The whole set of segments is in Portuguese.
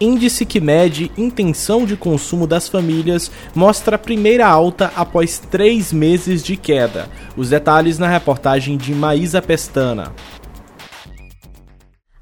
Índice que mede intenção de consumo das famílias mostra a primeira alta após três meses de queda. Os detalhes na reportagem de Maísa Pestana.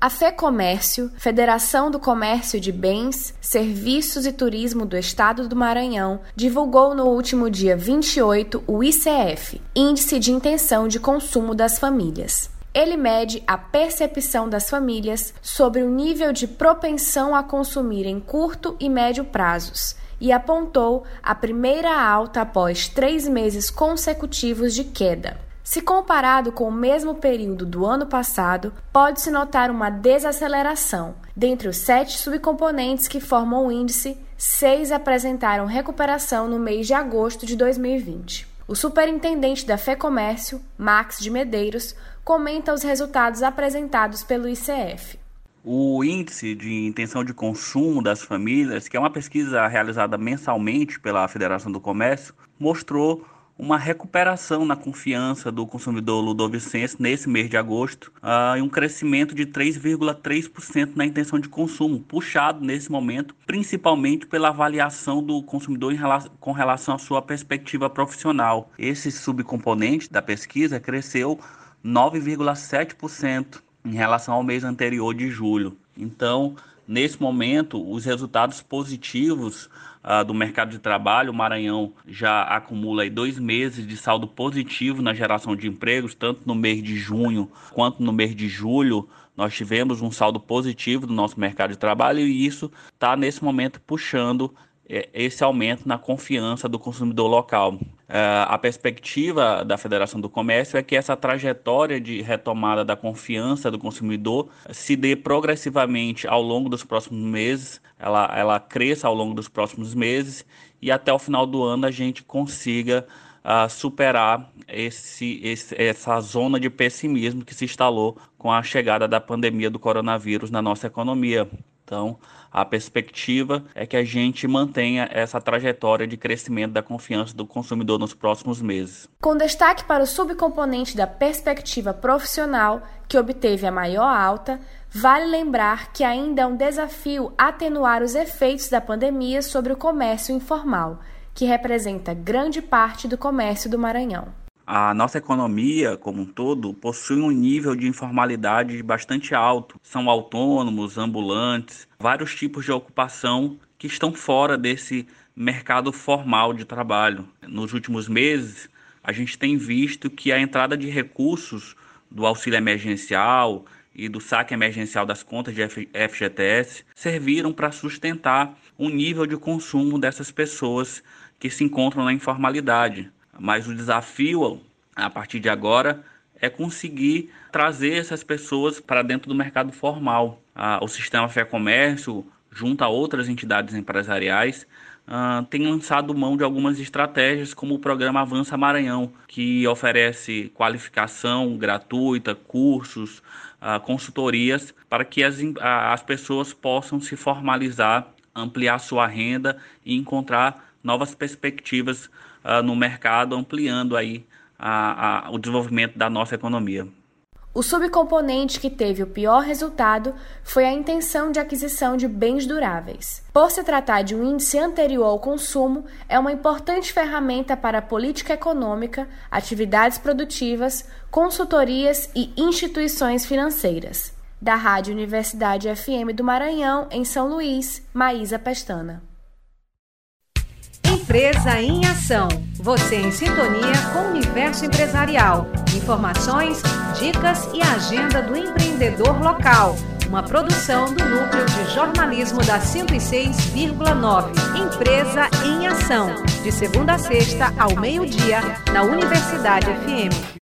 A FEComércio, Federação do Comércio de Bens, Serviços e Turismo do Estado do Maranhão, divulgou no último dia 28 o ICF, Índice de Intenção de Consumo das Famílias. Ele mede a percepção das famílias sobre o nível de propensão a consumir em curto e médio prazos e apontou a primeira alta após três meses consecutivos de queda. Se comparado com o mesmo período do ano passado, pode-se notar uma desaceleração. Dentre os sete subcomponentes que formam o índice, seis apresentaram recuperação no mês de agosto de 2020. O superintendente da FEComércio, Max de Medeiros, comenta os resultados apresentados pelo ICF. O índice de intenção de consumo das famílias, que é uma pesquisa realizada mensalmente pela Federação do Comércio, mostrou uma recuperação na confiança do consumidor ludovicense nesse mês de agosto uh, e um crescimento de 3,3% na intenção de consumo, puxado nesse momento principalmente pela avaliação do consumidor relação, com relação à sua perspectiva profissional. Esse subcomponente da pesquisa cresceu 9,7% em relação ao mês anterior de julho. Então, nesse momento, os resultados positivos uh, do mercado de trabalho, o Maranhão já acumula aí dois meses de saldo positivo na geração de empregos, tanto no mês de junho quanto no mês de julho. Nós tivemos um saldo positivo do nosso mercado de trabalho e isso está nesse momento puxando esse aumento na confiança do consumidor local. É, a perspectiva da Federação do Comércio é que essa trajetória de retomada da confiança do consumidor se dê progressivamente ao longo dos próximos meses, ela, ela cresça ao longo dos próximos meses e até o final do ano a gente consiga uh, superar esse, esse, essa zona de pessimismo que se instalou com a chegada da pandemia do coronavírus na nossa economia. Então, a perspectiva é que a gente mantenha essa trajetória de crescimento da confiança do consumidor nos próximos meses. Com destaque para o subcomponente da perspectiva profissional, que obteve a maior alta, vale lembrar que ainda é um desafio atenuar os efeitos da pandemia sobre o comércio informal, que representa grande parte do comércio do Maranhão. A nossa economia, como um todo, possui um nível de informalidade bastante alto. São autônomos, ambulantes, vários tipos de ocupação que estão fora desse mercado formal de trabalho. Nos últimos meses, a gente tem visto que a entrada de recursos do auxílio emergencial e do saque emergencial das contas de FGTS serviram para sustentar o nível de consumo dessas pessoas que se encontram na informalidade. Mas o desafio a partir de agora é conseguir trazer essas pessoas para dentro do mercado formal. Ah, o sistema Fé Comércio, junto a outras entidades empresariais, ah, tem lançado mão de algumas estratégias, como o programa Avança Maranhão, que oferece qualificação gratuita, cursos, ah, consultorias, para que as, as pessoas possam se formalizar, ampliar sua renda e encontrar novas perspectivas uh, no mercado, ampliando aí a, a, o desenvolvimento da nossa economia. O subcomponente que teve o pior resultado foi a intenção de aquisição de bens duráveis. Por se tratar de um índice anterior ao consumo, é uma importante ferramenta para a política econômica, atividades produtivas, consultorias e instituições financeiras. Da Rádio Universidade FM do Maranhão, em São Luís, Maísa Pestana. Empresa em Ação. Você em sintonia com o universo empresarial. Informações, dicas e agenda do empreendedor local. Uma produção do Núcleo de Jornalismo da 106,9. Empresa em Ação. De segunda a sexta, ao meio-dia, na Universidade FM.